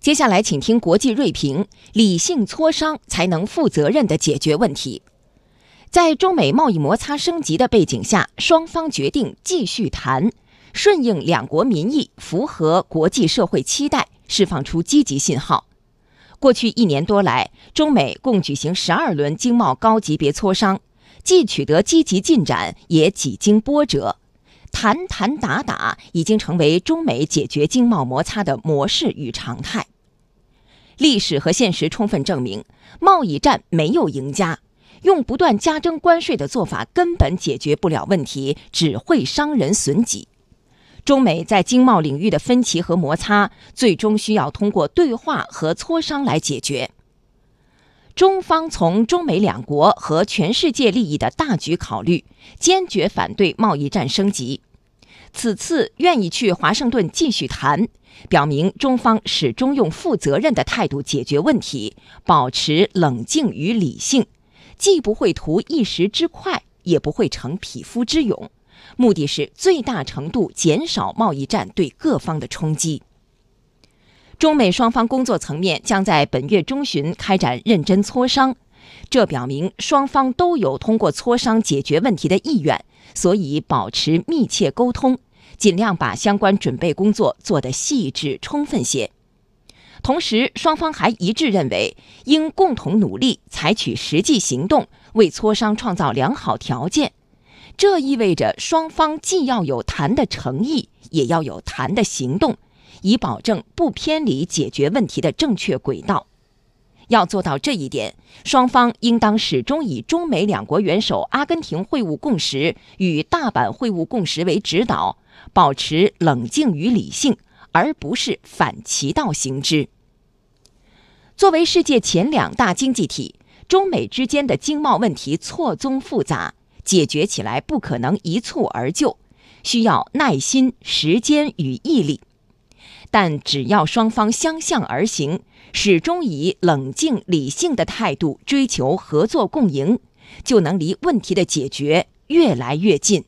接下来，请听国际锐评：理性磋商才能负责任地解决问题。在中美贸易摩擦升级的背景下，双方决定继续谈，顺应两国民意，符合国际社会期待，释放出积极信号。过去一年多来，中美共举行十二轮经贸高级别磋商，既取得积极进展，也几经波折。谈谈打打已经成为中美解决经贸摩擦的模式与常态。历史和现实充分证明，贸易战没有赢家，用不断加征关税的做法根本解决不了问题，只会伤人损己。中美在经贸领域的分歧和摩擦，最终需要通过对话和磋商来解决。中方从中美两国和全世界利益的大局考虑，坚决反对贸易战升级。此次愿意去华盛顿继续谈，表明中方始终用负责任的态度解决问题，保持冷静与理性，既不会图一时之快，也不会逞匹夫之勇，目的是最大程度减少贸易战对各方的冲击。中美双方工作层面将在本月中旬开展认真磋商，这表明双方都有通过磋商解决问题的意愿，所以保持密切沟通，尽量把相关准备工作做得细致充分些。同时，双方还一致认为，应共同努力，采取实际行动，为磋商创造良好条件。这意味着双方既要有谈的诚意，也要有谈的行动。以保证不偏离解决问题的正确轨道。要做到这一点，双方应当始终以中美两国元首阿根廷会晤共识与大阪会晤共识为指导，保持冷静与理性，而不是反其道行之。作为世界前两大经济体，中美之间的经贸问题错综复杂，解决起来不可能一蹴而就，需要耐心、时间与毅力。但只要双方相向而行，始终以冷静理性的态度追求合作共赢，就能离问题的解决越来越近。